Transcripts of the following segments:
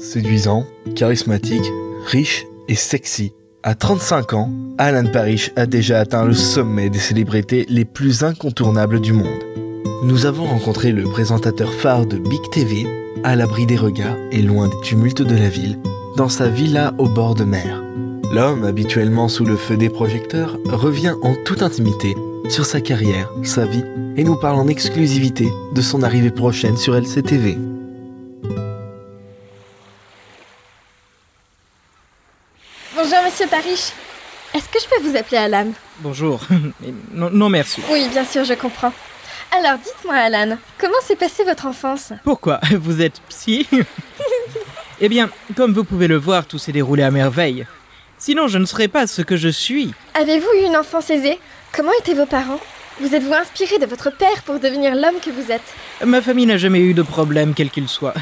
Séduisant, charismatique, riche et sexy. À 35 ans, Alan Parrish a déjà atteint le sommet des célébrités les plus incontournables du monde. Nous avons rencontré le présentateur phare de Big TV, à l'abri des regards et loin des tumultes de la ville, dans sa villa au bord de mer. L'homme, habituellement sous le feu des projecteurs, revient en toute intimité sur sa carrière, sa vie, et nous parle en exclusivité de son arrivée prochaine sur LCTV. Bonjour Monsieur Parrish. Est-ce que je peux vous appeler Alan Bonjour. non, non, merci. Oui, bien sûr, je comprends. Alors dites-moi Alan, comment s'est passée votre enfance Pourquoi Vous êtes psy Eh bien, comme vous pouvez le voir, tout s'est déroulé à merveille. Sinon, je ne serais pas ce que je suis. Avez-vous eu une enfance aisée Comment étaient vos parents Vous êtes-vous inspiré de votre père pour devenir l'homme que vous êtes Ma famille n'a jamais eu de problème, quel qu'il soit.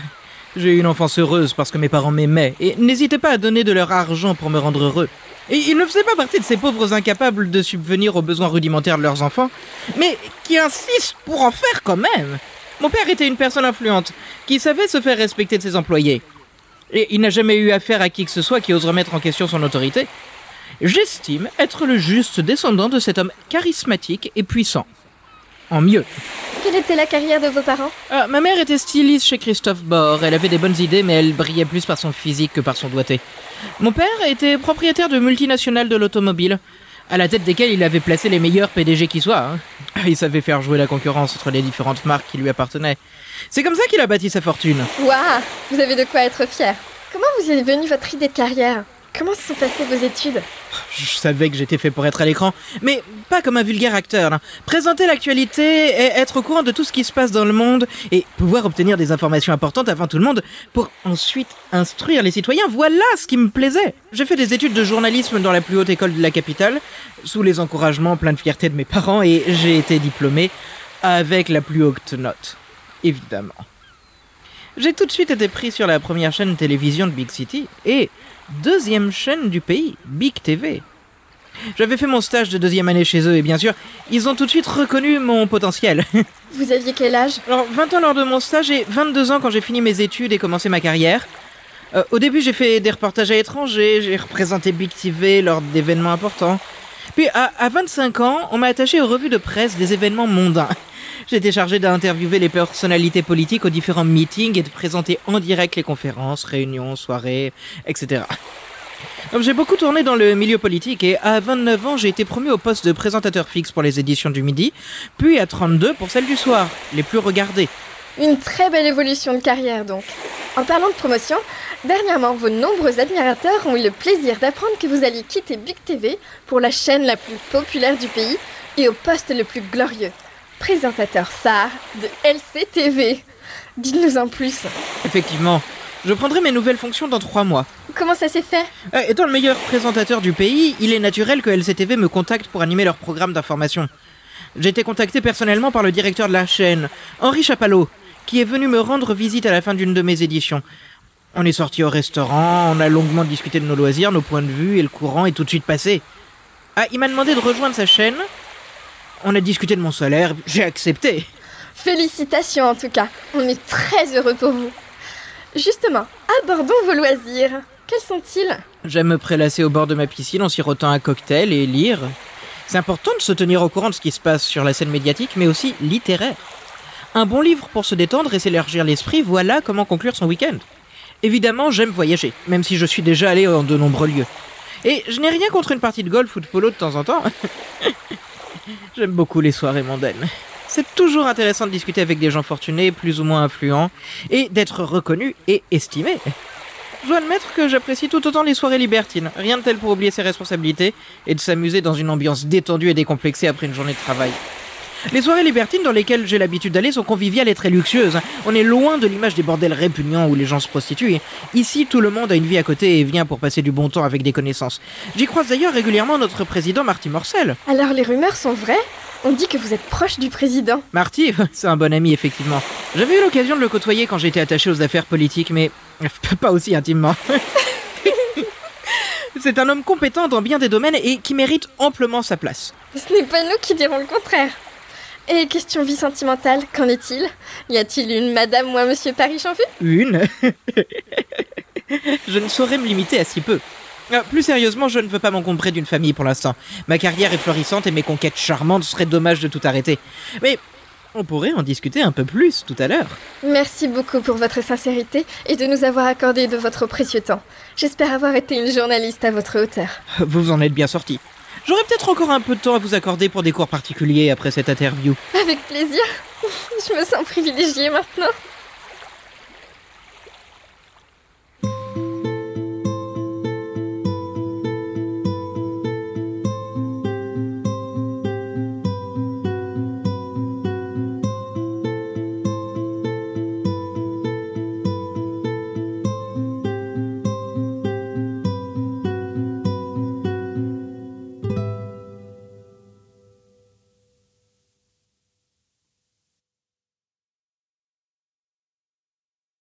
J'ai eu une enfance heureuse parce que mes parents m'aimaient et n'hésitaient pas à donner de leur argent pour me rendre heureux. Et ils ne faisaient pas partie de ces pauvres incapables de subvenir aux besoins rudimentaires de leurs enfants, mais qui insistent pour en faire quand même. Mon père était une personne influente, qui savait se faire respecter de ses employés. Et il n'a jamais eu affaire à qui que ce soit qui ose remettre en question son autorité. J'estime être le juste descendant de cet homme charismatique et puissant. En mieux. Quelle était la carrière de vos parents? Ah, ma mère était styliste chez Christophe Bord. Elle avait des bonnes idées, mais elle brillait plus par son physique que par son doigté. Mon père était propriétaire de multinationales de l'automobile, à la tête desquelles il avait placé les meilleurs PDG qui soient. hein. Il savait faire jouer la concurrence entre les différentes marques qui lui appartenaient. C'est comme ça qu'il a bâti sa fortune. Waouh Vous avez de quoi être fier. Comment vous est venue votre idée de carrière? Comment se sont passées vos études? Je savais que j'étais fait pour être à l'écran, mais pas comme un vulgaire acteur. Présenter l'actualité et être au courant de tout ce qui se passe dans le monde et pouvoir obtenir des informations importantes avant tout le monde pour ensuite instruire les citoyens, voilà ce qui me plaisait. J'ai fait des études de journalisme dans la plus haute école de la capitale, sous les encouragements pleins de fierté de mes parents et j'ai été diplômé avec la plus haute note, évidemment. J'ai tout de suite été pris sur la première chaîne télévision de Big City et deuxième chaîne du pays, Big TV. J'avais fait mon stage de deuxième année chez eux et bien sûr, ils ont tout de suite reconnu mon potentiel. Vous aviez quel âge? Alors, 20 ans lors de mon stage et 22 ans quand j'ai fini mes études et commencé ma carrière. Euh, au début, j'ai fait des reportages à l'étranger, j'ai représenté Big TV lors d'événements importants. Puis, à, à 25 ans, on m'a attaché aux revues de presse des événements mondains. J'étais chargé d'interviewer les personnalités politiques aux différents meetings et de présenter en direct les conférences, réunions, soirées, etc. J'ai beaucoup tourné dans le milieu politique et à 29 ans, j'ai été promu au poste de présentateur fixe pour les éditions du midi, puis à 32 pour celles du soir, les plus regardées. Une très belle évolution de carrière donc. En parlant de promotion, dernièrement vos nombreux admirateurs ont eu le plaisir d'apprendre que vous alliez quitter Big TV pour la chaîne la plus populaire du pays et au poste le plus glorieux. Présentateur phare de LCTV. Dites-nous en plus. Effectivement, je prendrai mes nouvelles fonctions dans trois mois. Comment ça s'est fait? Euh, étant le meilleur présentateur du pays, il est naturel que LCTV me contacte pour animer leur programme d'information. J'ai été contacté personnellement par le directeur de la chaîne, Henri Chapalot, qui est venu me rendre visite à la fin d'une de mes éditions. On est sorti au restaurant, on a longuement discuté de nos loisirs, nos points de vue et le courant est tout de suite passé. Ah, il m'a demandé de rejoindre sa chaîne. On a discuté de mon salaire, j'ai accepté. Félicitations en tout cas. On est très heureux pour vous. Justement, abordons vos loisirs. Quels sont-ils? J'aime me prélasser au bord de ma piscine en sirotant un cocktail et lire. C'est important de se tenir au courant de ce qui se passe sur la scène médiatique, mais aussi littéraire. Un bon livre pour se détendre et s'élargir l'esprit, voilà comment conclure son week-end. Évidemment, j'aime voyager, même si je suis déjà allé en de nombreux lieux. Et je n'ai rien contre une partie de golf ou de polo de temps en temps. j'aime beaucoup les soirées mondaines. C'est toujours intéressant de discuter avec des gens fortunés, plus ou moins influents, et d'être reconnu et estimé. Je dois admettre que j'apprécie tout autant les soirées libertines, rien de tel pour oublier ses responsabilités et de s'amuser dans une ambiance détendue et décomplexée après une journée de travail. Les soirées libertines dans lesquelles j'ai l'habitude d'aller sont conviviales et très luxueuses. On est loin de l'image des bordels répugnants où les gens se prostituent. Ici, tout le monde a une vie à côté et vient pour passer du bon temps avec des connaissances. J'y croise d'ailleurs régulièrement notre président Marty Morcel. Alors les rumeurs sont vraies? On dit que vous êtes proche du président. Marty, c'est un bon ami effectivement. J'avais eu l'occasion de le côtoyer quand j'étais attaché aux affaires politiques, mais pas aussi intimement. c'est un homme compétent dans bien des domaines et qui mérite amplement sa place. Ce n'est pas nous qui dirons le contraire. Et question vie sentimentale, qu'en est-il? Y a-t-il une madame ou un monsieur Paris vue Une je ne saurais me limiter à si peu. Euh, plus sérieusement, je ne veux pas m'encombrer d'une famille pour l'instant. Ma carrière est florissante et mes conquêtes charmantes seraient dommage de tout arrêter. Mais on pourrait en discuter un peu plus tout à l'heure. Merci beaucoup pour votre sincérité et de nous avoir accordé de votre précieux temps. J'espère avoir été une journaliste à votre hauteur. Vous vous en êtes bien sorti. J'aurais peut-être encore un peu de temps à vous accorder pour des cours particuliers après cette interview. Avec plaisir. Je me sens privilégiée maintenant.